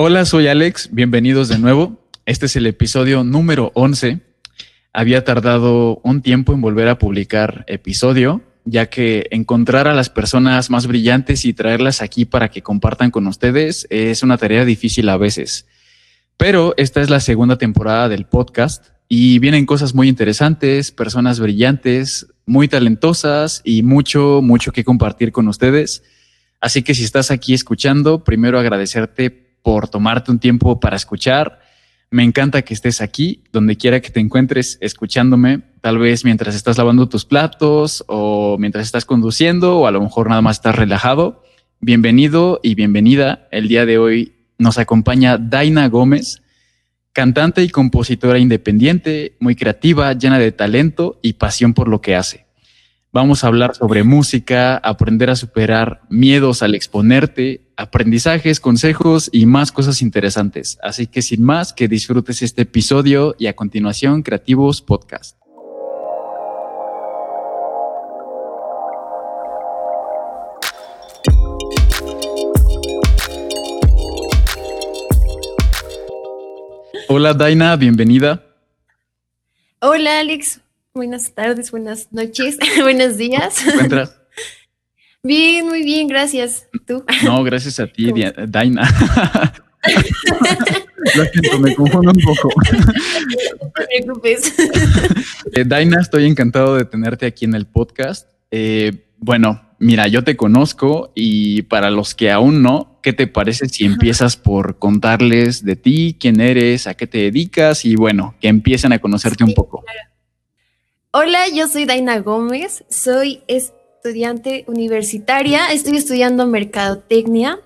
Hola, soy Alex, bienvenidos de nuevo. Este es el episodio número 11. Había tardado un tiempo en volver a publicar episodio, ya que encontrar a las personas más brillantes y traerlas aquí para que compartan con ustedes es una tarea difícil a veces. Pero esta es la segunda temporada del podcast y vienen cosas muy interesantes, personas brillantes, muy talentosas y mucho, mucho que compartir con ustedes. Así que si estás aquí escuchando, primero agradecerte por tomarte un tiempo para escuchar. Me encanta que estés aquí, donde quiera que te encuentres, escuchándome, tal vez mientras estás lavando tus platos o mientras estás conduciendo o a lo mejor nada más estás relajado. Bienvenido y bienvenida. El día de hoy nos acompaña Daina Gómez, cantante y compositora independiente, muy creativa, llena de talento y pasión por lo que hace. Vamos a hablar sobre música, aprender a superar miedos al exponerte, aprendizajes, consejos y más cosas interesantes. Así que sin más, que disfrutes este episodio y a continuación Creativos Podcast. Hola Daina, bienvenida. Hola Alex, Buenas tardes, buenas noches, buenos días. ¿Cómo encuentras? Bien, muy bien, gracias. ¿Tú? No, gracias a ti, Daina. Lo siento, me confundo un poco. No te preocupes. Eh, Daina, estoy encantado de tenerte aquí en el podcast. Eh, bueno, mira, yo te conozco y para los que aún no, ¿qué te parece si empiezas por contarles de ti, quién eres, a qué te dedicas y bueno, que empiecen a conocerte un poco? Hola, yo soy Daina Gómez, soy estudiante universitaria, estoy estudiando mercadotecnia,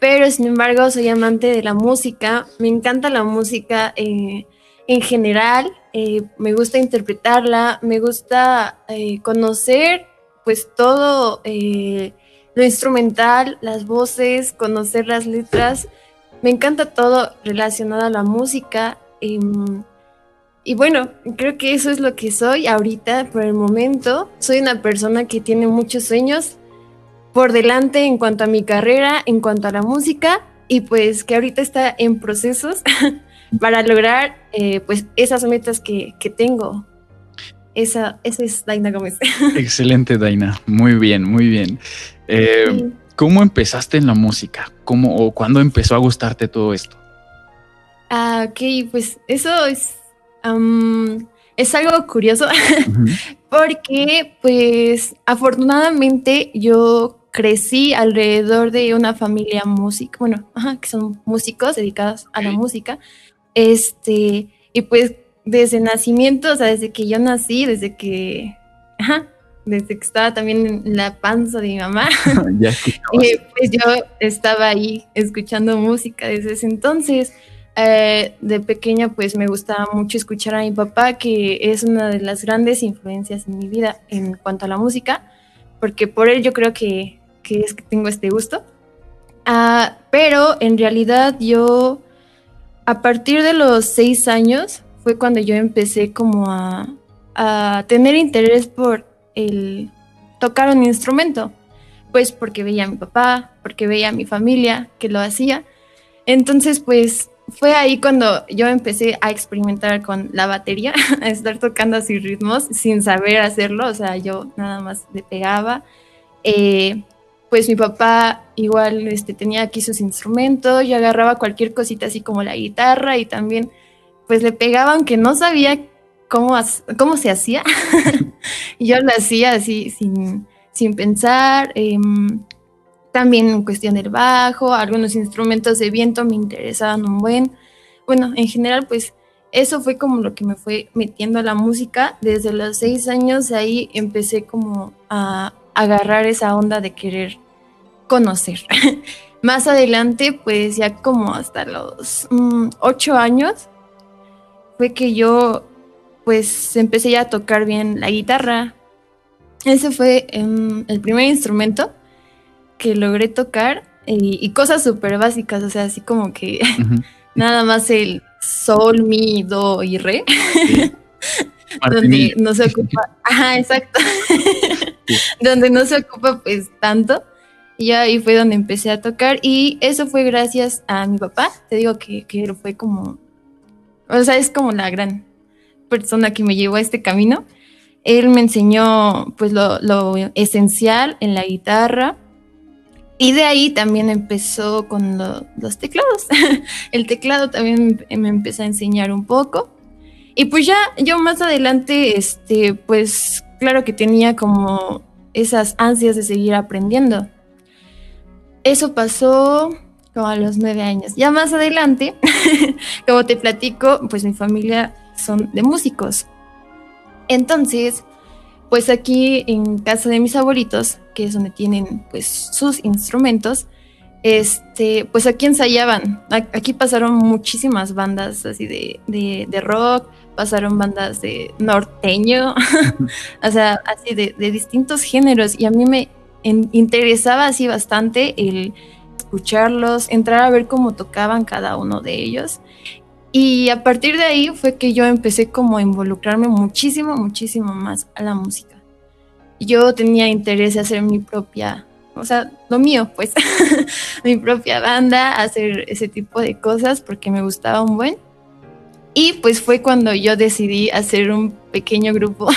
pero sin embargo soy amante de la música, me encanta la música eh, en general, eh, me gusta interpretarla, me gusta eh, conocer pues todo lo instrumental, las voces, conocer las letras, me encanta todo relacionado a la música. Y bueno, creo que eso es lo que soy ahorita, por el momento. Soy una persona que tiene muchos sueños por delante en cuanto a mi carrera, en cuanto a la música, y pues que ahorita está en procesos para lograr eh, pues esas metas que, tengo. Esa, esa es Daina Gómez. Excelente, Daina. Muy bien, muy bien. Eh, ¿Cómo empezaste en la música? ¿Cómo o cuándo empezó a gustarte todo esto? Ah, ok, pues eso es es algo curioso porque pues afortunadamente yo crecí alrededor de una familia música, bueno, que son músicos dedicados a la música. Este, y pues desde nacimiento, o sea, desde que yo nací, desde que, desde que estaba también en la panza de mi mamá, pues yo estaba ahí escuchando música desde ese entonces. Eh, de pequeña pues me gustaba mucho escuchar a mi papá, que es una de las grandes influencias en mi vida en cuanto a la música, porque por él yo creo que, es que tengo este gusto. Ah, pero en realidad yo, a partir de los seis años, fue cuando yo empecé como a, a tener interés por el tocar un instrumento, pues porque veía a mi papá, porque veía a mi familia que lo hacía. Entonces, pues fue ahí cuando yo empecé a experimentar con la batería, a estar tocando así ritmos sin saber hacerlo, o sea, yo nada más le pegaba. Eh, pues mi papá igual este, tenía aquí sus instrumentos, yo agarraba cualquier cosita así como la guitarra y también pues le pegaba aunque no sabía cómo, cómo se hacía. yo lo hacía así sin, sin pensar. Em, también en cuestión del bajo, algunos instrumentos de viento me interesaban un buen. Bueno, en general, pues eso fue como lo que me fue metiendo a la música. Desde los seis años ahí empecé como a agarrar esa onda de querer conocer. Más adelante, pues ya como hasta los mm, ocho años, fue que yo pues empecé ya a tocar bien la guitarra. Ese fue em, el primer instrumento que logré tocar y, cosas súper básicas, o sea, así como que nada más el sol, mi, do y re. donde no se ocupa, ajá, exacto, donde no se ocupa pues tanto. Y ahí fue donde empecé a tocar y eso fue gracias a mi papá. Te digo que, que fue como, o sea, es como la gran persona que me llevó a este camino. Él me enseñó pues lo, lo esencial en la guitarra y de ahí también empezó con los teclados. El teclado también me empezó a enseñar un poco. Y pues ya yo más adelante, este, pues claro que tenía como esas ansias de seguir aprendiendo. Eso pasó como a los nueve años. Ya más adelante, como te platico, pues mi familia son de músicos. Entonces, pues aquí en casa de mis abuelitos, que es donde tienen pues sus instrumentos, este, pues aquí ensayaban. Aquí pasaron muchísimas bandas así de, de, rock, pasaron bandas de norteño, o sea, así de, de, distintos géneros. Y a mí me interesaba así bastante el escucharlos, entrar a ver cómo tocaban cada uno de ellos. Y a partir de ahí fue que yo empecé como a involucrarme muchísimo, muchísimo más a la música. Yo tenía interés en hacer mi propia, o sea, lo mío, pues, mi propia banda, hacer ese tipo de cosas porque me gustaba un buen. Y pues fue cuando yo decidí hacer un pequeño grupo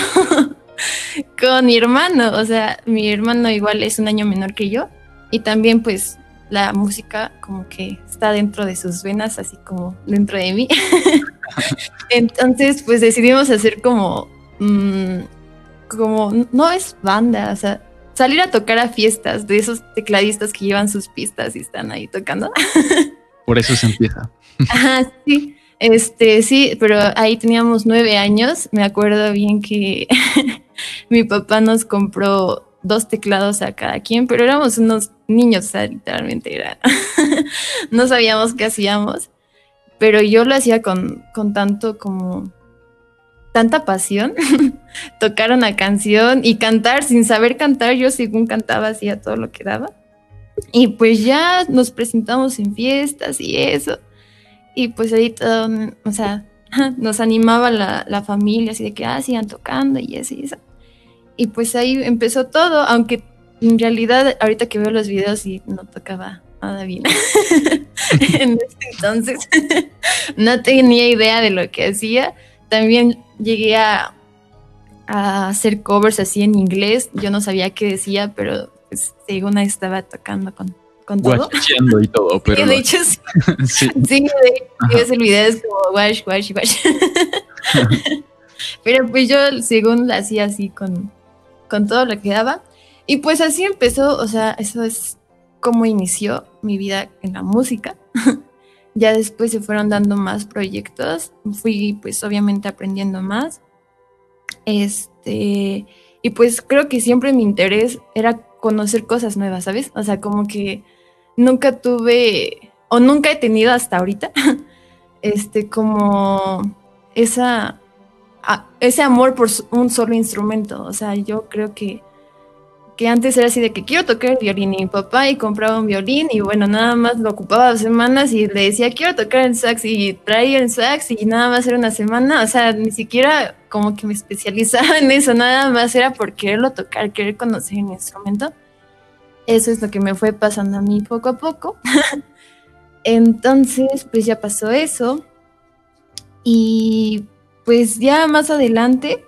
con mi hermano, o sea, mi hermano igual es un año menor que yo y también pues la música como que está dentro de sus venas, así como dentro de mí. Entonces, pues decidimos hacer como, mm, como, no es banda, o sea, salir a tocar a fiestas de esos tecladistas que llevan sus pistas y están ahí tocando. Por eso se empieza. Ajá, sí. Este, sí, pero ahí teníamos nueve años. Me acuerdo bien que mi papá nos compró dos teclados a cada quien, pero éramos unos niños, o sea, literalmente era. no sabíamos qué hacíamos, pero yo lo hacía con, con tanto como tanta pasión, tocar una canción y cantar sin saber cantar, yo según cantaba hacía todo lo que daba. Y pues ya nos presentamos en fiestas y eso. Y pues ahí todo, o sea, nos animaba la, la familia, así de que, ah, sigan tocando y eso y eso. Y pues ahí empezó todo, aunque en realidad ahorita que veo los videos y no tocaba nada bien. en ese entonces no tenía idea de lo que hacía. También llegué a, hacer covers así en inglés. Yo no sabía qué decía, pero pues, según estaba tocando con, con todo. y todo, pero... de hecho sí. sí. sí el video es como wash, wash, wash. pero pues yo según la hacía así con con todo lo que daba. Y pues así empezó, o sea, eso es como inició mi vida en la música. ya después se fueron dando más proyectos, fui pues obviamente aprendiendo más. Este, y pues creo que siempre mi interés era conocer cosas nuevas, ¿sabes? O sea, como que nunca tuve, o nunca he tenido hasta ahorita, este, como esa ese amor por un solo instrumento. O sea, yo creo que, que antes era así de que quiero tocar el violín y mi papá y compraba un violín y bueno, nada más lo ocupaba dos semanas y le decía quiero tocar el sax y traía el sax y nada más era una semana. O sea, ni siquiera como que me especializaba en eso, nada más era por quererlo tocar, querer conocer el instrumento. Eso es lo que me fue pasando a mí poco a poco. Entonces, pues ya pasó eso. Y pues ya más adelante,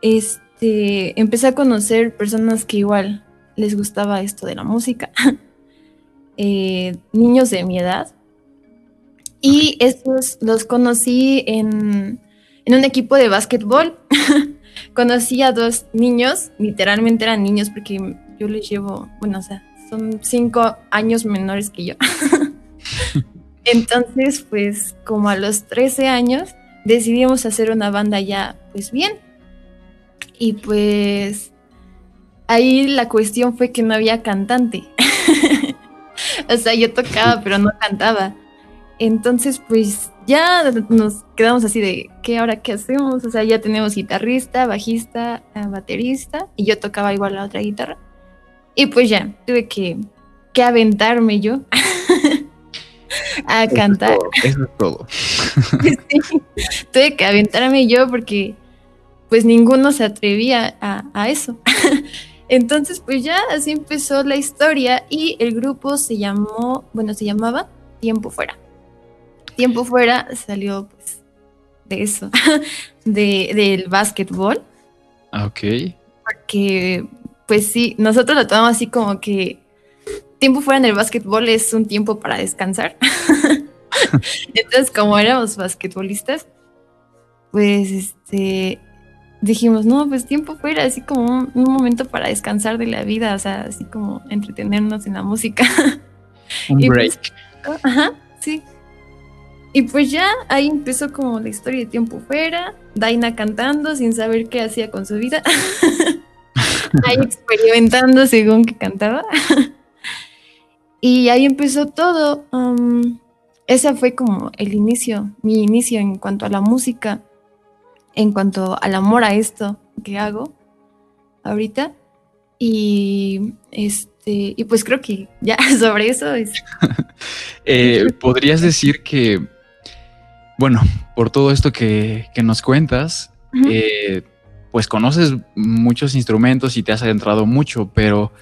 este, empecé a conocer personas que igual les gustaba esto de la música, eh, niños de mi edad. Y estos los conocí en, en un equipo de básquetbol. conocí a dos niños, literalmente eran niños porque yo les llevo, bueno, o sea, son cinco años menores que yo. Entonces, pues como a los 13 años, decidimos hacer una banda ya pues bien. Y pues ahí la cuestión fue que no había cantante. o sea, yo tocaba pero no cantaba. Entonces pues ya nos quedamos así de, ¿qué ahora qué hacemos? O sea, ya tenemos guitarrista, bajista, eh, baterista y yo tocaba igual la otra guitarra. Y pues ya, tuve que, que aventarme yo a cantar. eso es todo. tuve que aventarme yo porque pues ninguno se atrevía a, eso. Entonces, pues ya así empezó la historia y el grupo se llamó, bueno, se llamaba Tiempo Fuera. Tiempo Fuera salió pues de eso, de, del básquetbol. Ah, ok. Porque, pues sí, nosotros lo tomamos así como que tiempo fuera en el básquetbol es un tiempo para descansar. Entonces, como éramos basquetbolistas, pues este dijimos, no, pues tiempo fuera, así como un, momento para descansar de la vida, o sea, así como entretenernos en la música. Un pues, break. ajá, sí. Y pues ya ahí empezó como la historia de tiempo fuera, Daina cantando sin saber qué hacía con su vida. ahí experimentando según que cantaba. y ahí empezó todo. Um, ese fue como el inicio, mi inicio en cuanto a la música, en cuanto al amor a esto que hago ahorita. Y este, y pues creo que ya sobre eso es. Eh, Podrías decir que, bueno, por todo esto que, nos cuentas, eh, pues conoces muchos instrumentos y te has adentrado mucho, pero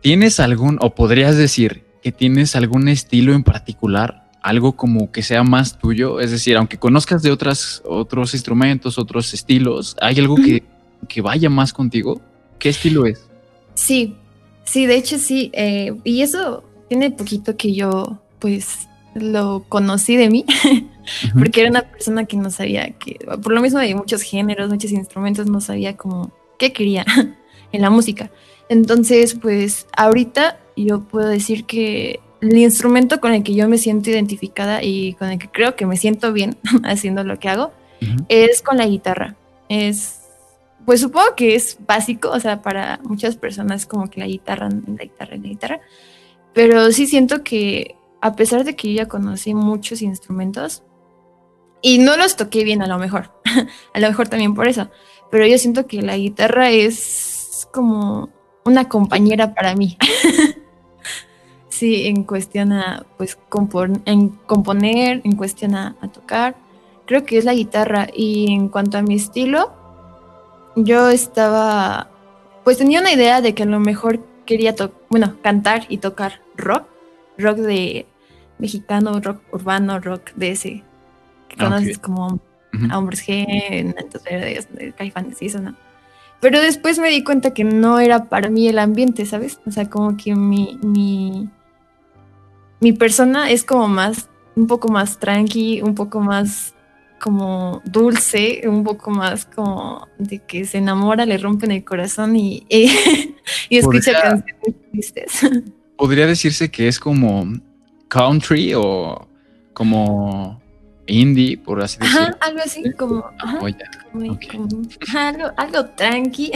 ¿tienes algún, o podrías decir que tienes algún estilo en particular algo como que sea más tuyo? Es decir, aunque conozcas de otras, otros instrumentos, otros estilos, ¿hay algo que, vaya más contigo? ¿Qué estilo es? Sí, sí, de hecho sí. Eh, y eso tiene poquito que yo, pues, lo conocí de mí, porque era una persona que no sabía que, por lo mismo de muchos géneros, muchos instrumentos, no sabía como qué quería en la música. Entonces, pues, ahorita yo puedo decir que el instrumento con el que yo me siento identificada y con el que creo que me siento bien haciendo lo que hago es con la guitarra. Es, pues supongo que es básico, o sea, para muchas personas como que la guitarra, la guitarra, la guitarra, pero sí siento que a pesar de que yo ya conocí muchos instrumentos y no los toqué bien a lo mejor, a lo mejor también por eso, pero yo siento que la guitarra es como una compañera para mí. Sí, en cuestión a, pues, en componer, en cuestión a, tocar, creo que es la guitarra. Y en cuanto a mi estilo, yo estaba, pues tenía una idea de que a lo mejor quería, bueno, cantar y tocar rock, rock de mexicano, rock urbano, rock de ese, que ah, conoces como a Hombres G, Verdes, Caifanes y eso, ¿no? Pero después me di cuenta que no era para mí el ambiente, ¿sabes? O sea, como que mi, mi, mi persona es como más, un poco más tranqui, un poco más como dulce, un poco más como de que se enamora, le rompen el corazón y, y, escucha canciones tristes. Podría decirse que es como country o como indie, por así decirlo. algo así como, algo, algo tranqui,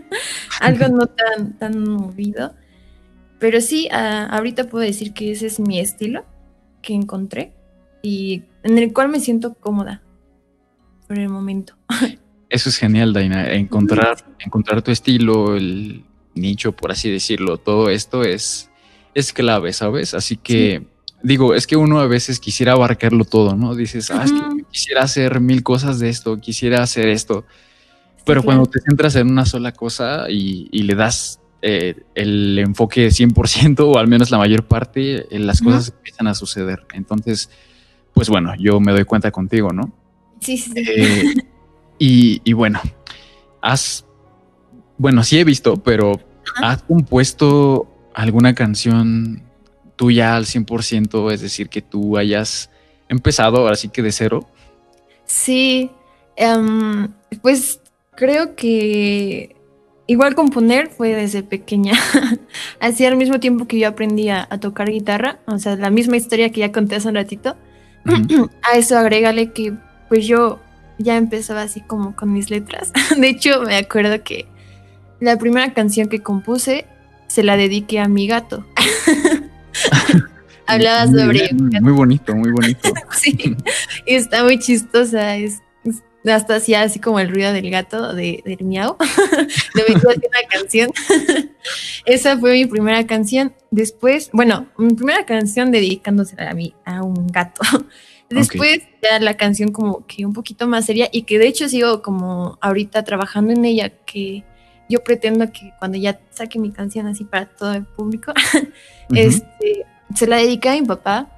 algo no tan, tan movido. Pero sí, ah, ahorita puedo decir que ese es mi estilo que encontré y en el cual me siento cómoda por el momento. Eso es genial, Daina. Encontrar, encontrar tu estilo, el nicho, por así decirlo, todo esto es, es clave, ¿sabes? Así que, digo, es que uno a veces quisiera abarcarlo todo, ¿no? Dices, ah, es que quisiera hacer mil cosas de esto, quisiera hacer esto. Pero cuando te centras en una sola cosa y, y le das eh, el enfoque 100% o al menos la mayor parte, eh, las cosas empiezan a suceder. Entonces, pues bueno, yo me doy cuenta contigo, ¿no? Sí, sí. Eh, y, bueno, has, bueno, sí he visto, pero ¿has compuesto alguna canción tuya al 100%? Es decir, que tú hayas empezado ahora sí que de cero. Sí, em, pues creo que igual componer fue desde pequeña. Así al mismo tiempo que yo aprendía a tocar guitarra, o sea, la misma historia que ya conté hace un ratito. a eso agrégale que pues yo ya empezaba así como con mis letras. De hecho, me acuerdo que la primera canción que compuse se la dediqué a mi gato. Hablaba sobre... muy bonito, muy bonito. sí, y está muy chistosa. Es hasta hacía así como el ruido del gato, de, del miau. Metí una canción. Esa fue mi primera canción. Después, bueno, mi primera canción dedicándose a mí, a un gato. Después ya la canción como que un poquito más seria y que de hecho sigo como ahorita trabajando en ella, que yo pretendo que cuando ya saque mi canción así para todo el público, este, se la dediqué a mi papá.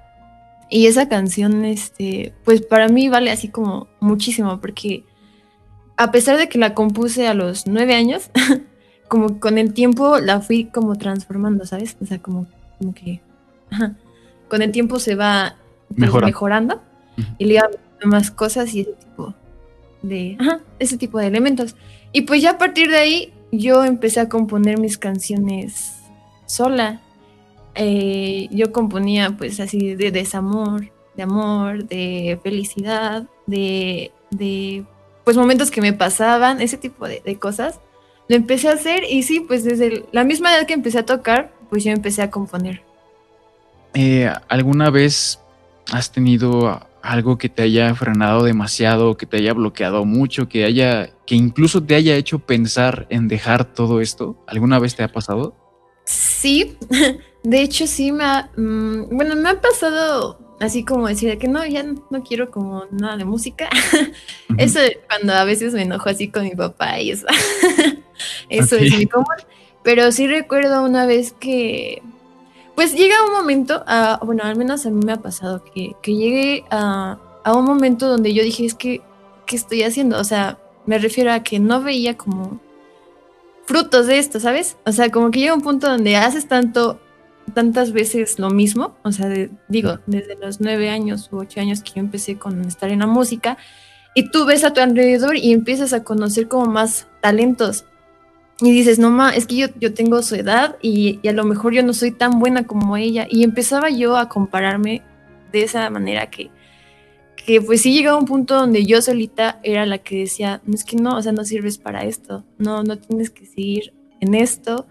Y esa canción, este, pues para mí vale así como muchísimo, porque a pesar de que la compuse a los nueve años, como con el tiempo la fui como transformando, ¿sabes? O sea, como, como que con el tiempo se va pues, mejorando, y le más cosas y ese tipo de, ese tipo de elementos. Y pues ya a partir de ahí yo empecé a componer mis canciones sola. Eh, yo componía pues así de desamor, de amor, de felicidad, de, de pues momentos que me pasaban, ese tipo de, cosas. Lo empecé a hacer y sí, pues desde la misma edad que empecé a tocar, pues yo empecé a componer. Eh, ¿Alguna vez has tenido algo que te haya frenado demasiado, que te haya bloqueado mucho, que haya, que incluso te haya hecho pensar en dejar todo esto? ¿Alguna vez te ha pasado? Sí, de hecho sí me ha, mm, bueno, me ha pasado así como decir que no, ya no quiero como nada de música. Eso cuando a veces me enojo así con mi papá y eso. eso es muy común. Pero sí recuerdo una vez que pues llega un momento, bueno, al menos a mí me ha pasado que, que llegué a, un momento donde yo dije, es que, ¿qué estoy haciendo? O sea, me refiero a que no veía como frutos de esto, ¿sabes? O sea, como que llega un punto donde haces tanto, tantas veces lo mismo, o sea, digo, desde los nueve años u ocho años que yo empecé con estar en la música, y tú ves a tu alrededor y empiezas a conocer como más talentos y dices, no, ma, es que yo, yo tengo su edad y, a lo mejor yo no soy tan buena como ella. Y empezaba yo a compararme de esa manera que, que pues sí llegaba un punto donde yo solita era la que decía, no es que no, o sea, no sirves para esto, no, no tienes que seguir en esto.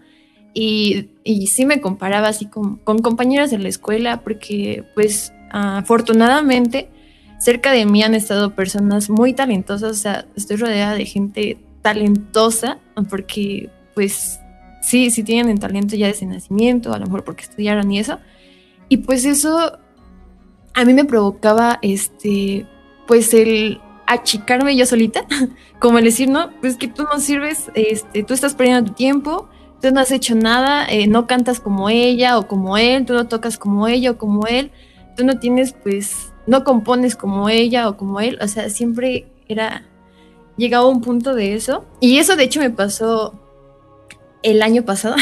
Y, sí me comparaba así con, compañeras de la escuela porque pues afortunadamente cerca de mí han estado personas muy talentosas, o sea, estoy rodeada de gente talentosa, porque pues sí, sí tienen talento ya desde nacimiento, a lo mejor porque estudiaron y eso. Y pues eso a mí me provocaba este, pues el achicarme yo solita, como el decir, no, pues que tú no sirves, este, tú estás perdiendo tu tiempo, tú no has hecho nada, eh, no cantas como ella o como él, tú no tocas como ella o como él, tú no tienes, pues, no compones como ella o como él, o sea, siempre era llegaba un punto de eso. Y eso de hecho me pasó el año pasado,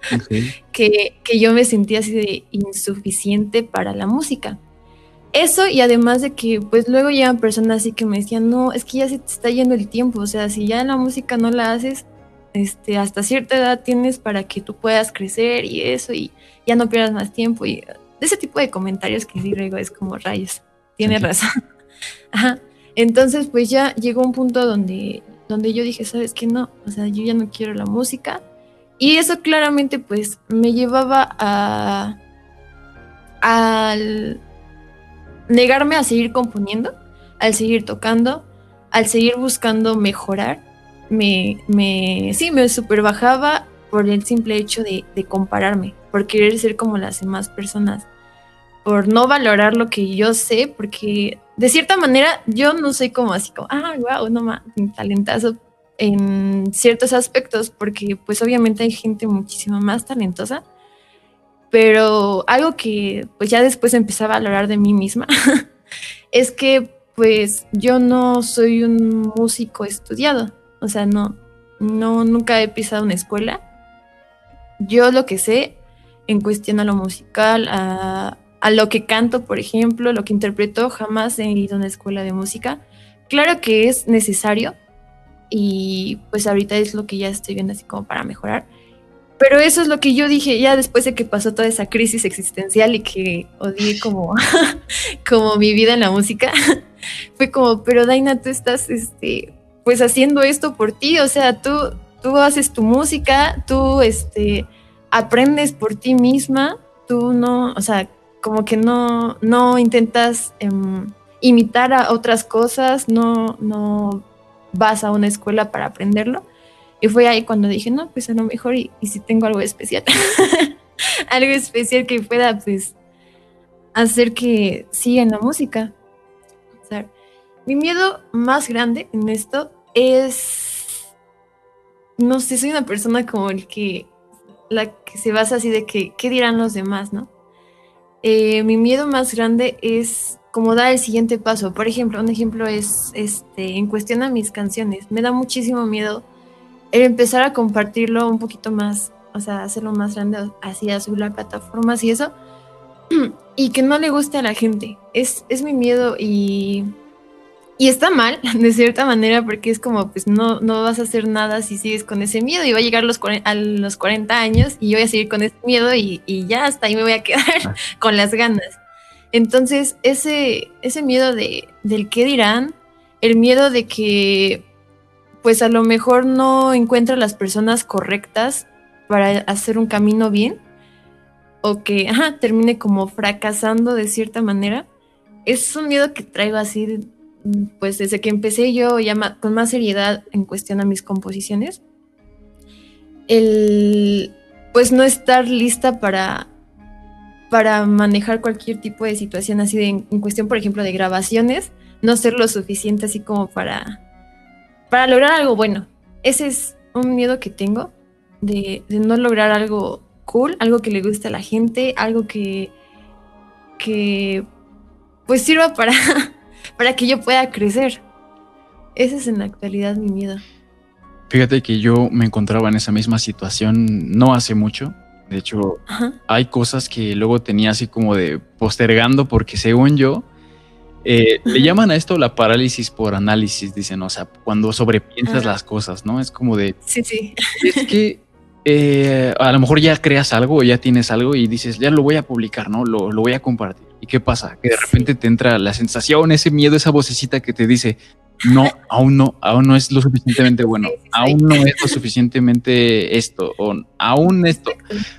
que, yo me sentía así de insuficiente para la música. Eso y además de que pues luego llegan personas así que me decían, no, es que ya se te está yendo el tiempo, o sea, si ya la música no la haces, este, hasta cierta edad tienes para que tú puedas crecer y eso, y ya no pierdas más tiempo. Y ese tipo de comentarios que sí luego es como rayos, tiene razón. Ajá. Entonces, pues ya llegó un punto donde, donde yo dije, ¿sabes qué? No, o sea, yo ya no quiero la música. Y eso claramente, pues, me llevaba a. al negarme a seguir componiendo, al seguir tocando, al seguir buscando mejorar. Me, me, sí, me super bajaba por el simple hecho de, de compararme, por querer ser como las demás personas, por no valorar lo que yo sé, porque de cierta manera, yo no soy como así como, ah, wow, no más, talentazo en ciertos aspectos, porque pues obviamente hay gente muchísimo más talentosa, pero algo que pues ya después empecé a valorar de mí misma es que pues yo no soy un músico estudiado, o sea, no, no, nunca he pisado una escuela. Yo lo que sé en cuestión a lo musical, a, a lo que canto, por ejemplo, lo que interpreto, jamás he ido a una escuela de música. Claro que es necesario y pues ahorita es lo que ya estoy viendo así como para mejorar. Pero eso es lo que yo dije ya después de que pasó toda esa crisis existencial y que odié como, como mi vida en la música. Fue como, pero Daina, tú estás este, pues haciendo esto por ti, o sea, tú, tú haces tu música, tú este, aprendes por ti misma, tú no, o sea, como que no, no intentas em, imitar a otras cosas, no, no vas a una escuela para aprenderlo. Y fue ahí cuando dije, no, pues a lo mejor y, si tengo algo especial, algo especial que pueda pues hacer que siga en la música. Mi miedo más grande en esto es no sé, soy una persona como el que, la que se basa así de que, ¿qué dirán los demás, no? Eh, mi miedo más grande es como dar el siguiente paso. Por ejemplo, un ejemplo es este, en cuestión a mis canciones. Me da muchísimo miedo el empezar a compartirlo un poquito más, o sea, hacerlo más grande, así a subir la plataformas y eso, y que no le guste a la gente. Es, es mi miedo y y está mal, de cierta manera, porque es como, pues no, no vas a hacer nada si sigues con ese miedo y va a llegar los, a los 40 años y yo voy a seguir con ese miedo y, ya hasta ahí me voy a quedar ah. con las ganas. Entonces, ese, ese miedo de, del qué dirán, el miedo de que, pues a lo mejor no encuentra las personas correctas para hacer un camino bien, o que termine como fracasando de cierta manera, es un miedo que traigo así pues desde que empecé yo ya con más seriedad en cuestión a mis composiciones, el pues no estar lista para, para manejar cualquier tipo de situación así de, en cuestión, por ejemplo, de grabaciones, no ser lo suficiente así como para, para lograr algo bueno. Ese es un miedo que tengo de, de no lograr algo cool, algo que le guste a la gente, algo que, que pues sirva para para que yo pueda crecer. Ese es en la actualidad mi miedo. Fíjate que yo me encontraba en esa misma situación no hace mucho. De hecho, hay cosas que luego tenía así como de postergando porque según yo, eh, le llaman a esto la parálisis por análisis, dicen, o sea, cuando sobrepiensas las cosas, ¿no? Es como de... Sí, sí. Es que eh, a lo mejor ya creas algo ya tienes algo y dices, ya lo voy a publicar, ¿no? Lo, lo voy a compartir. ¿Y qué pasa? Que de repente te entra la sensación, ese miedo, esa vocecita que te dice, no, aún no, aún no es lo suficientemente bueno, aún no es lo suficientemente esto, o aún esto,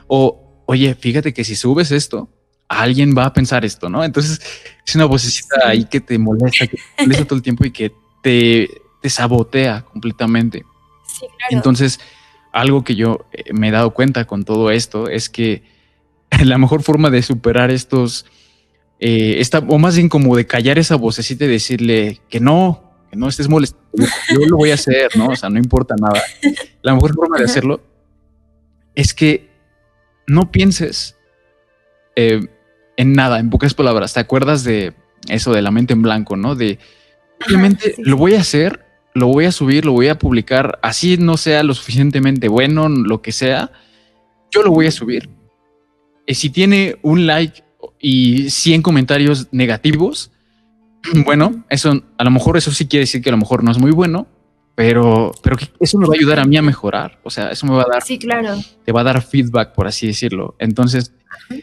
o oye, fíjate que si subes esto, alguien va a pensar esto, ¿no? Entonces es una vocecita ahí que te molesta, que te molesta todo el tiempo y que te, te sabotea completamente. Sí, claro. Entonces, algo que yo eh, me he dado cuenta con todo esto es que la mejor forma de superar estos eh, o más bien como de callar esa vocecita y decirle que no, que no estés molesto, yo lo voy a hacer, ¿no? O sea, no importa nada. La mejor forma de hacerlo es que no pienses eh, en nada, en pocas palabras. ¿Te acuerdas de eso de la mente en blanco, no? De simplemente lo voy a hacer, lo voy a subir, lo voy a publicar, así no sea lo suficientemente bueno, lo que sea, yo lo voy a subir. Y si tiene un like y 100 comentarios negativos, bueno, eso a lo mejor eso sí quiere decir que a lo mejor no es muy bueno, pero, pero eso me va a ayudar a mí a mejorar. O sea, eso me va a dar. Sí, claro. Te va a dar feedback, por así decirlo. Entonces,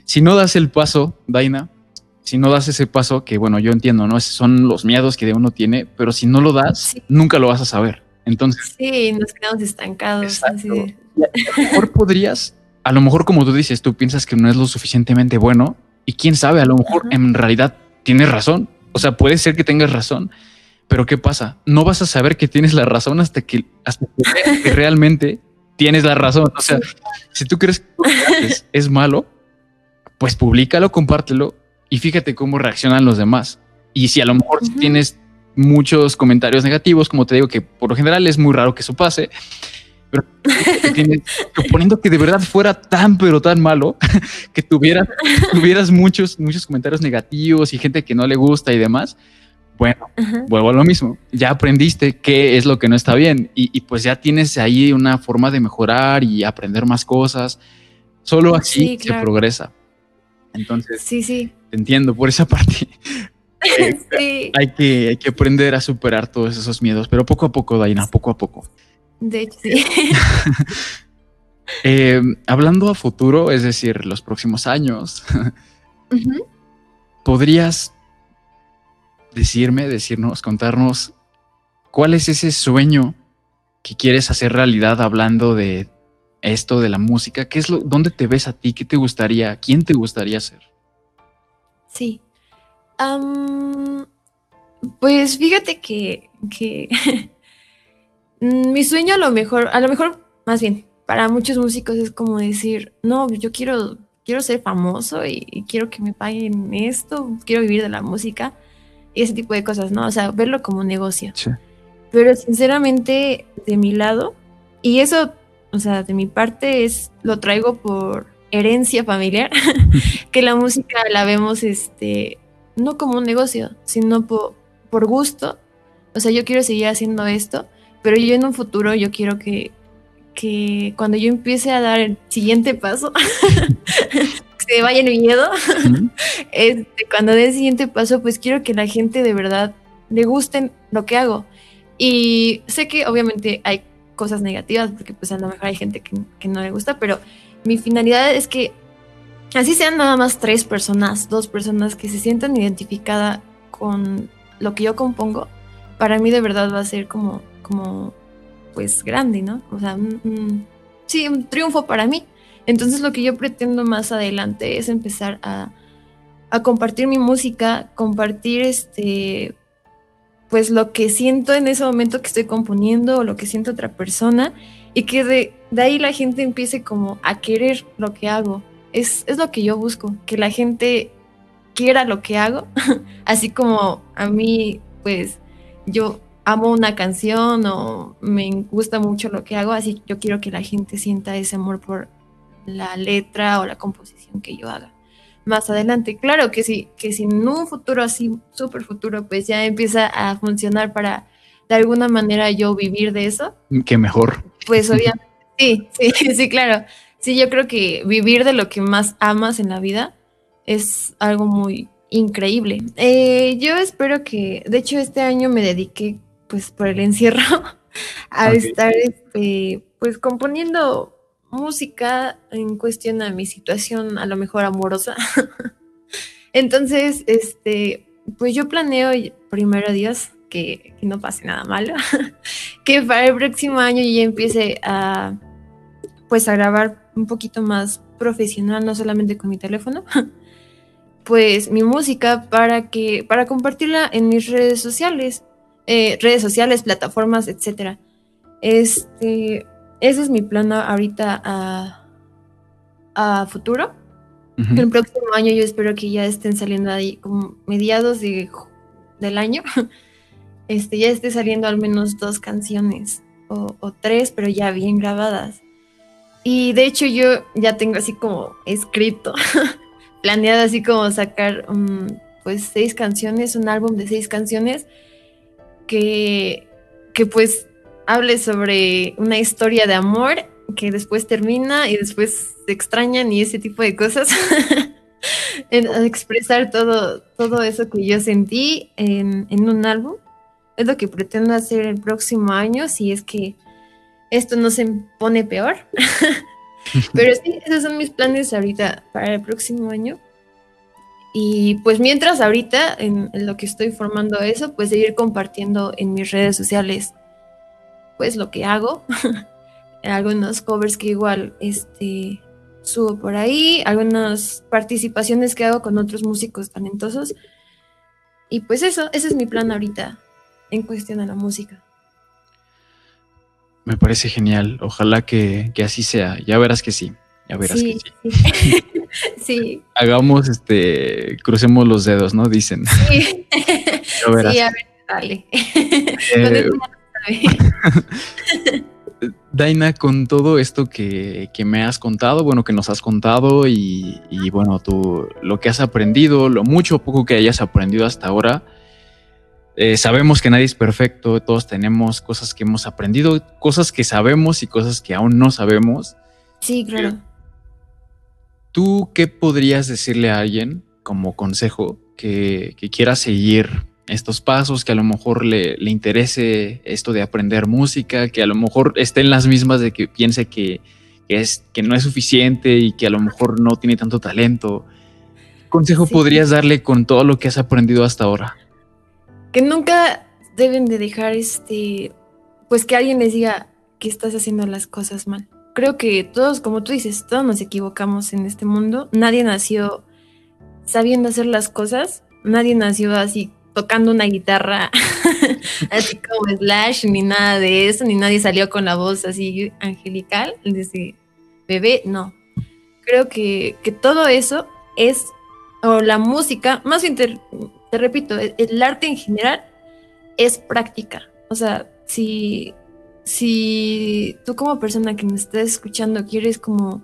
si no das el paso, Daina, si no das ese paso, que bueno, yo entiendo, ¿no? son los miedos que uno tiene, pero si no lo das, nunca lo vas a saber. Entonces. Sí, nos quedamos estancados. Así. A lo mejor podrías, a lo mejor como tú dices, tú piensas que no es lo suficientemente bueno, y quién sabe, a lo mejor en realidad tienes razón. O sea, puede ser que tengas razón, pero ¿qué pasa? No vas a saber que tienes la razón hasta que, hasta que, realmente tienes la razón. O sea, si tú crees que es, malo, pues públicalo, compártelo y fíjate cómo reaccionan los demás. Y si a lo mejor tienes muchos comentarios negativos, como te digo, que por lo general es muy raro que eso pase, pero suponiendo que de verdad fuera tan, pero tan malo, que tuvieras, tuvieras muchos, muchos comentarios negativos y gente que no le gusta y demás, bueno, vuelvo a lo mismo. Ya aprendiste qué es lo que no está bien y, pues ya tienes ahí una forma de mejorar y aprender más cosas. Solo así se progresa. Entonces, sí, sí. te entiendo por esa parte. Eh, hay, que, hay que aprender a superar todos esos miedos, pero poco a poco, Daina, poco a poco. De hecho, sí. Eh, hablando a futuro, es decir, los próximos años, ¿podrías decirme, decirnos, contarnos cuál es ese sueño que quieres hacer realidad hablando de esto, de la música? ¿Qué es lo, ¿Dónde te ves a ti? ¿Qué te gustaría? ¿Quién te gustaría ser? Sí. pues fíjate que, que mi sueño a lo mejor, a lo mejor, más bien, para muchos músicos es como decir, no, yo quiero, quiero ser famoso y, quiero que me paguen esto, quiero vivir de la música y ese tipo de cosas, ¿no? O sea, verlo como negocio. Pero sinceramente, de mi lado, y eso, o sea, de mi parte es, lo traigo por herencia familiar, que la música la vemos, este, no como un negocio, sino por, por gusto. O sea, yo quiero seguir haciendo esto, pero yo en un futuro yo quiero que, que cuando yo empiece a dar el siguiente paso, se vaya el miedo, este, cuando dé el siguiente paso, pues quiero que la gente de verdad le guste lo que hago. Y sé que obviamente hay cosas negativas, porque pues a lo mejor hay gente que, que no le gusta, pero mi finalidad es que así sean nada más tres personas, dos personas que se sientan identificadas con lo que yo compongo, para mí de verdad va a ser como, como pues grande, ¿no? O sea, sí, un triunfo para mí. Entonces lo que yo pretendo más adelante es empezar a, compartir mi música, compartir este, pues lo que siento en ese momento que estoy componiendo o lo que siento otra persona y que de, ahí la gente empiece como a querer lo que hago. Es, es lo que yo busco, que la gente quiera lo que hago, así como a mí, pues yo amo una canción o me gusta mucho lo que hago, así yo quiero que la gente sienta ese amor por la letra o la composición que yo haga más adelante. Claro que sí, que si en un futuro así, súper futuro, pues ya empieza a funcionar para de alguna manera yo vivir de eso. Que mejor. Pues obviamente, sí, sí, sí, claro. Sí, yo creo que vivir de lo que más amas en la vida es algo muy increíble. Eh, yo espero que, de hecho, este año me dediqué, pues por el encierro, a estar, este, pues componiendo música en cuestión a mi situación a lo mejor amorosa. Entonces, este, pues yo planeo primero Dios que, no pase nada malo, que para el próximo año ya empiece a pues a grabar un poquito más profesional, no solamente con mi teléfono, pues mi música para que para compartirla en mis redes sociales, eh, redes sociales, plataformas, etcétera. Este, ese es mi plan ahorita a, a futuro. El próximo año yo espero que ya estén saliendo ahí como mediados de, del año. Este, ya esté saliendo al menos dos canciones o, tres, pero ya bien grabadas. Y de hecho yo ya tengo así como escrito, planeado así como sacar pues seis canciones, un álbum de seis canciones que, que pues hable sobre una historia de amor que después termina y después se extrañan y ese tipo de cosas. expresar todo, todo eso que yo sentí en, un álbum. Es lo que pretendo hacer el próximo año, si es que esto no se pone peor. Pero sí, esos son mis planes ahorita para el próximo año. Y pues mientras ahorita en, en, lo que estoy formando eso, pues seguir compartiendo en mis redes sociales pues lo que hago. algunos covers que igual este, subo por ahí, algunas participaciones que hago con otros músicos talentosos. Y pues eso, ese es mi plan ahorita en cuestión a la música. Me parece genial. Ojalá que, así sea. Ya verás que sí. Ya verás que sí. Sí. Hagamos este, crucemos los dedos, ¿no? Dicen. Sí. Sí, a ver, dale. Eh, Daina, con todo esto que, me has contado, bueno, que nos has contado y, bueno, tú lo que has aprendido, lo mucho o poco que hayas aprendido hasta ahora, eh, sabemos que nadie es perfecto, todos tenemos cosas que hemos aprendido, cosas que sabemos y cosas que aún no sabemos. Sí, claro. ¿Tú qué podrías decirle a alguien como consejo que, que quiera seguir estos pasos, que a lo mejor le, interese esto de aprender música, que a lo mejor esté en las mismas de que piense que, es, que no es suficiente y que a lo mejor no tiene tanto talento. ¿Qué consejo podrías darle con todo lo que has aprendido hasta ahora? Que nunca deben de dejar este, pues que alguien les diga que estás haciendo las cosas mal. Creo que todos, como tú dices, todos nos equivocamos en este mundo. Nadie nació sabiendo hacer las cosas. Nadie nació así tocando una guitarra así como Slash, ni nada de eso, ni nadie salió con la voz así angelical, desde bebé, no. Creo que, todo eso es, o la música, más bien te, repito, el, arte en general es práctica. O sea, si, si tú como persona que me estás escuchando quieres como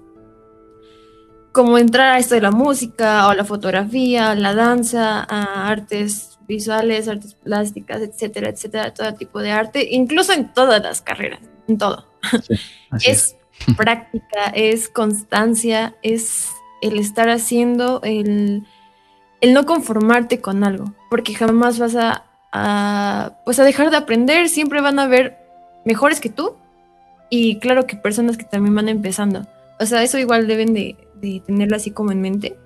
como entrar a esto de la música o la fotografía, la danza, a artes visuales, artes plásticas, etcétera, etcétera, todo tipo de arte, incluso en todas las carreras, en todo. es, práctica, es constancia, es el estar haciendo, el, el, no conformarte con algo, porque jamás vas a, a, pues a dejar de aprender, siempre van a haber mejores que tú y claro que personas que también van empezando. O sea, eso igual deben de, de tenerlo así como en mente,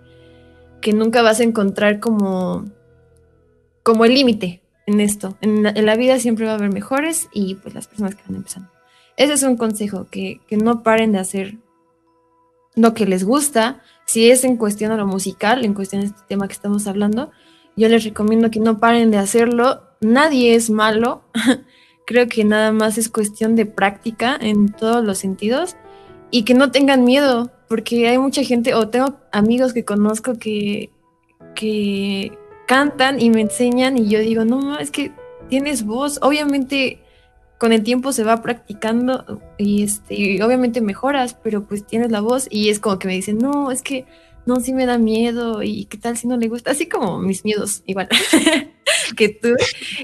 que nunca vas a encontrar como, como el límite en esto. En la, vida siempre va a haber mejores y pues las personas que van empezando. Ese es un consejo, que, que no paren de hacer lo que les gusta. Si es en cuestión a lo musical, en cuestión a este tema que estamos hablando, yo les recomiendo que no paren de hacerlo. Nadie es malo. Creo que nada más es cuestión de práctica en todos los sentidos y que no tengan miedo porque hay mucha gente, o tengo amigos que conozco que, que cantan y me enseñan y yo digo, no, es que tienes voz, obviamente con el tiempo se va practicando y, este, obviamente mejoras, pero pues tienes la voz y es como que me dicen, no, es que no, sí me da miedo y qué tal si no le gusta, así como mis miedos igual que tú.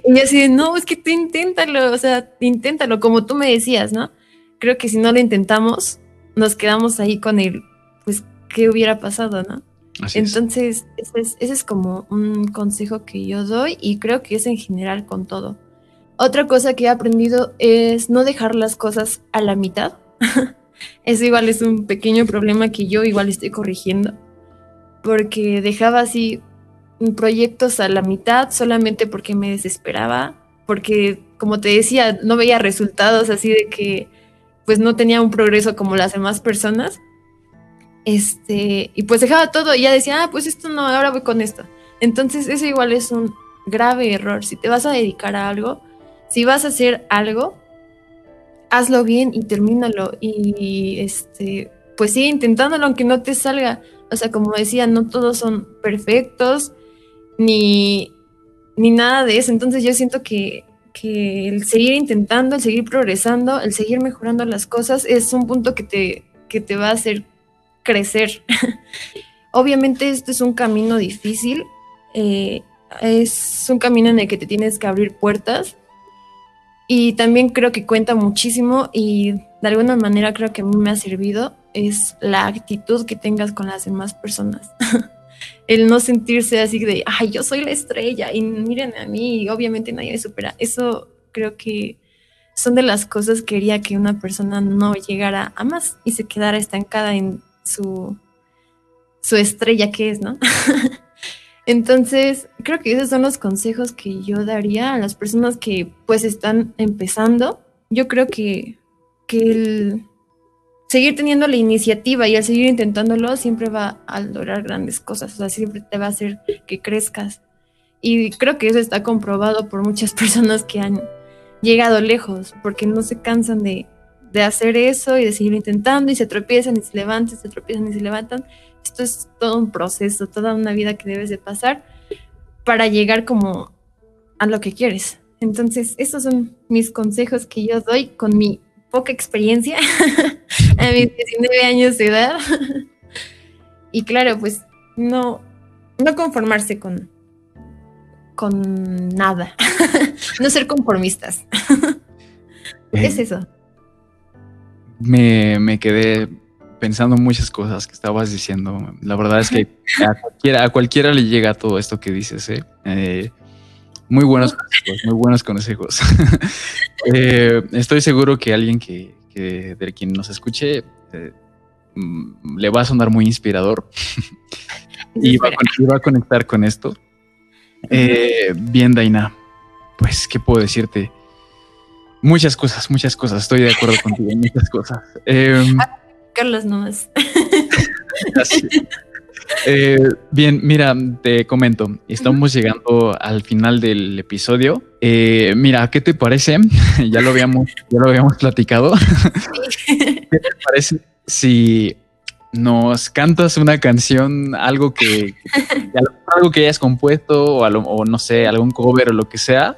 Y yo así, no, es que tú inténtalo, o sea, inténtalo, como tú me decías, ¿no? Creo que si no lo intentamos, nos quedamos ahí con el, pues, ¿qué hubiera pasado, no? Entonces, ese es, como un consejo que yo doy y creo que es en general con todo. Otra cosa que he aprendido es no dejar las cosas a la mitad. Eso igual es un pequeño problema que yo igual estoy corrigiendo, porque dejaba así proyectos a la mitad solamente porque me desesperaba, porque como te decía, no veía resultados así de que pues no tenía un progreso como las demás personas. Este, y pues dejaba todo y ya decía, ah, pues esto no, ahora voy con esto. Entonces, eso igual es un grave error. Si te vas a dedicar a algo, si vas a hacer algo, hazlo bien y termínalo. Y este, pues sigue intentándolo aunque no te salga. O sea, como decía, no todos son perfectos, ni, ni nada de eso. Entonces yo siento que que el seguir intentando, el seguir progresando, el seguir mejorando las cosas es un punto que te, que te va a hacer crecer. Obviamente este es un camino difícil, eh, es un camino en el que te tienes que abrir puertas y también creo que cuenta muchísimo y de alguna manera creo que a mí me ha servido es la actitud que tengas con las demás personas. el no sentirse así de, ay, yo soy la estrella y miren a mí, obviamente nadie me supera. Eso creo que son de las cosas que quería que una persona no llegara a más y se quedara estancada en su, su estrella que es, ¿no? Entonces, creo que esos son los consejos que yo daría a las personas que pues están empezando. Yo creo que, que el, seguir teniendo la iniciativa y al seguir intentándolo siempre va a lograr grandes cosas, o sea, siempre te va a hacer que crezcas. Y creo que eso está comprobado por muchas personas que han llegado lejos, porque no se cansan de, de hacer eso y de seguir intentando y se tropiezan y se levantan, se tropiezan y se levantan. Esto es todo un proceso, toda una vida que debes de pasar para llegar como a lo que quieres. Entonces, esos son mis consejos que yo doy con mi poca experiencia a mis 19 años de edad. y claro, pues no, no conformarse con, con nada. no ser conformistas. es eso. Me, me, quedé pensando muchas cosas que estabas diciendo. La verdad es que a cualquiera, a cualquiera le llega todo esto que dices, ¿eh? eh muy buenos consejos, muy buenos consejos. Eh, estoy seguro que alguien que, de quien nos escuche eh, mm, le va a sonar muy inspirador y, va a, conectar con esto. Eh, bien, Daina, pues, ¿qué puedo decirte? Muchas cosas, muchas cosas. Estoy de acuerdo contigo, muchas cosas. Em, Carlos nomás. Eh, bien, mira, te comento, estamos llegando al final del episodio. Eh, mira, ¿qué te parece? ya lo habíamos, ya lo habíamos platicado. ¿Qué te parece si nos cantas una canción, algo que, algo que hayas compuesto o, o no sé, algún cover o lo que sea,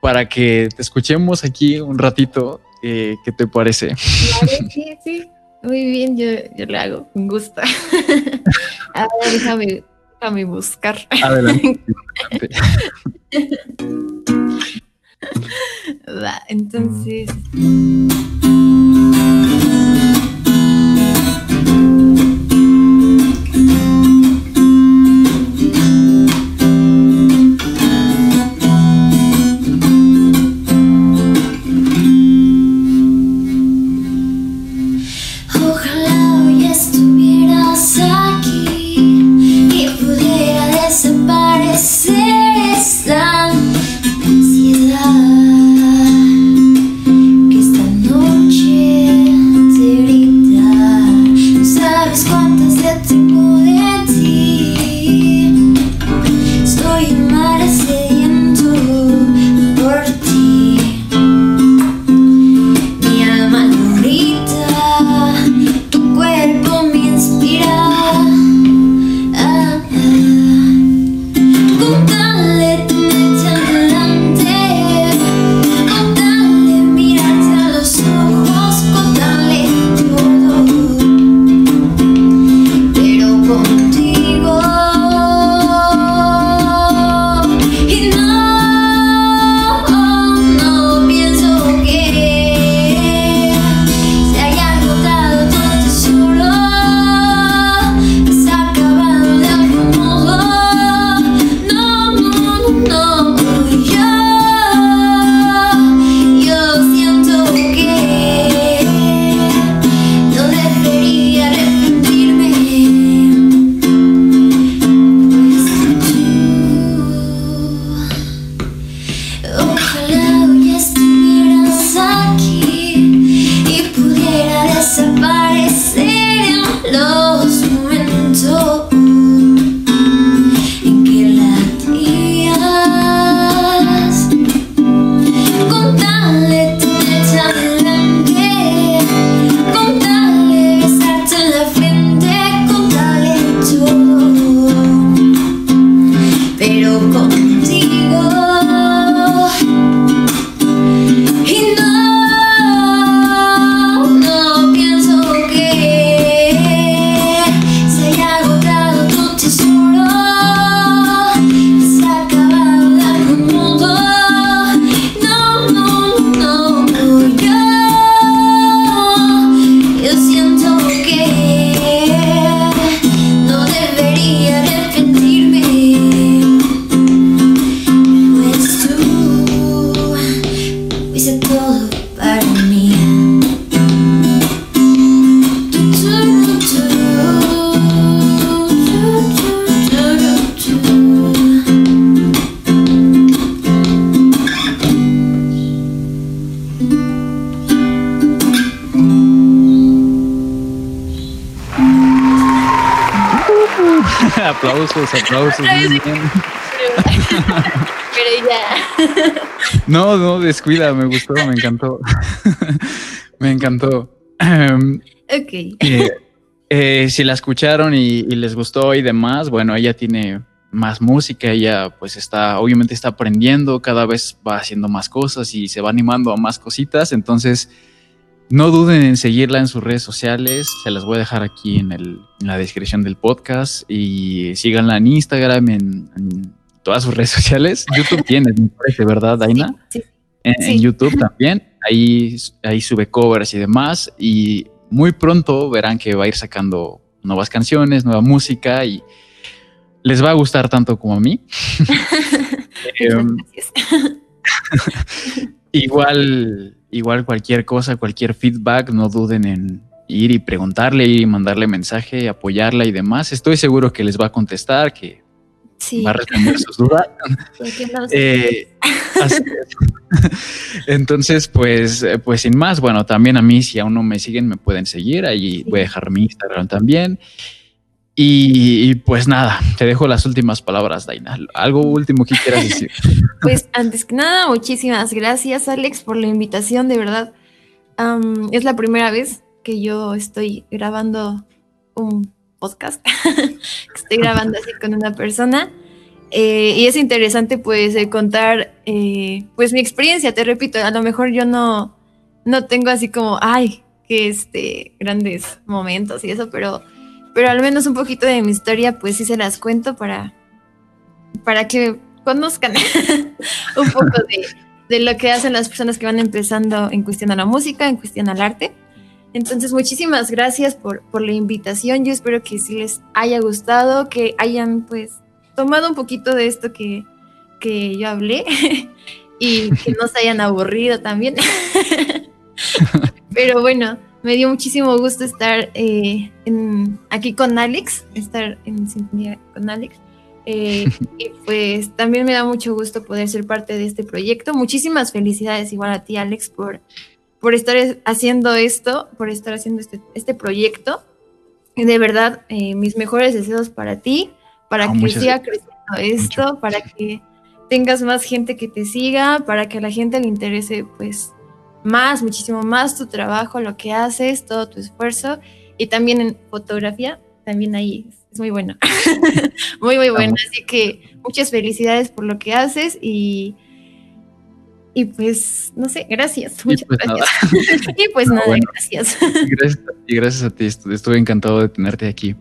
para que te escuchemos aquí un ratito Eh, ¿Qué te parece? Sí, sí, muy bien, yo, yo lo hago con gusto. A ver, déjame, déjame buscar. Adelante. Va, entonces. Aplausos. Pero ya. No, no, descuida, me gustó, me encantó. me encantó. ok. Eh, eh, si la escucharon y, les gustó y demás, bueno, ella tiene más música, ella pues está, obviamente está aprendiendo, cada vez va haciendo más cosas y se va animando a más cositas, entonces no duden en seguirla en sus redes sociales. Se las voy a dejar aquí en, la descripción del podcast. Y síganla en Instagram, en, todas sus redes sociales. YouTube tiene, me parece, ¿verdad, Daina? Sí, En, YouTube también. Ahí, ahí sube covers y demás. Y muy pronto verán que va a ir sacando nuevas canciones, nueva música y les va a gustar tanto como a mí. Em, igual Igual cualquier cosa, cualquier feedback, no duden en ir y preguntarle y mandarle mensaje, apoyarla y demás. Estoy seguro que les va a contestar, que va a responder sus dudas. Eh, entonces, pues, pues sin más, bueno, también a mí, si aún no me siguen, me pueden seguir. Ahí voy a dejar mi Instagram también. Y, pues nada, te dejo las últimas palabras, Daina. ¿Algo último que quieras decir? Pues antes que nada, muchísimas gracias, Alex, por la invitación, de verdad. es la primera vez que yo estoy grabando un podcast. estoy grabando así con una persona. Eh, y es interesante pues contar eh, pues mi experiencia, te repito, a lo mejor yo no, no tengo así como, ay, que este, grandes momentos y eso, pero, pero al menos un poquito de mi historia, pues sí se las cuento para, para que conozcan un poco de, de, lo que hacen las personas que van empezando en cuestión a la música, en cuestión al arte. Entonces, muchísimas gracias por, por la invitación. Yo espero que sí les haya gustado, que hayan pues tomado un poquito de esto que, que yo hablé y que no se hayan aburrido también. Pero bueno, me dio muchísimo gusto estar eh, aquí con Alex, estar en sintonía con Alex. Eh, y pues también me da mucho gusto poder ser parte de este proyecto. Muchísimas felicidades igual a ti, Alex, por, por estar haciendo esto, por estar haciendo este, este proyecto. Y de verdad, eh, mis mejores deseos para ti, para que siga creciendo esto, para que tengas más gente que te siga, para que a la gente le interese pues más, muchísimo más tu trabajo, lo que haces, todo tu esfuerzo. Y también en fotografía, también ahí es muy bueno. muy, muy bueno. Así que muchas felicidades por lo que haces y, y pues, no sé, gracias. Muchas pues gracias. y pues nada, gracias. gracias. Y gracias a ti, estuve encantado de tenerte aquí.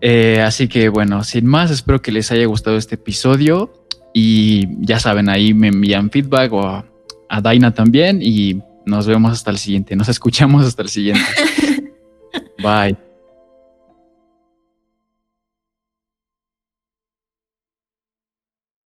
Eh, así que bueno, sin más, espero que les haya gustado este episodio y ya saben, ahí me envían feedback o a Daina también y nos vemos hasta el siguiente, nos escuchamos hasta el siguiente. Bye.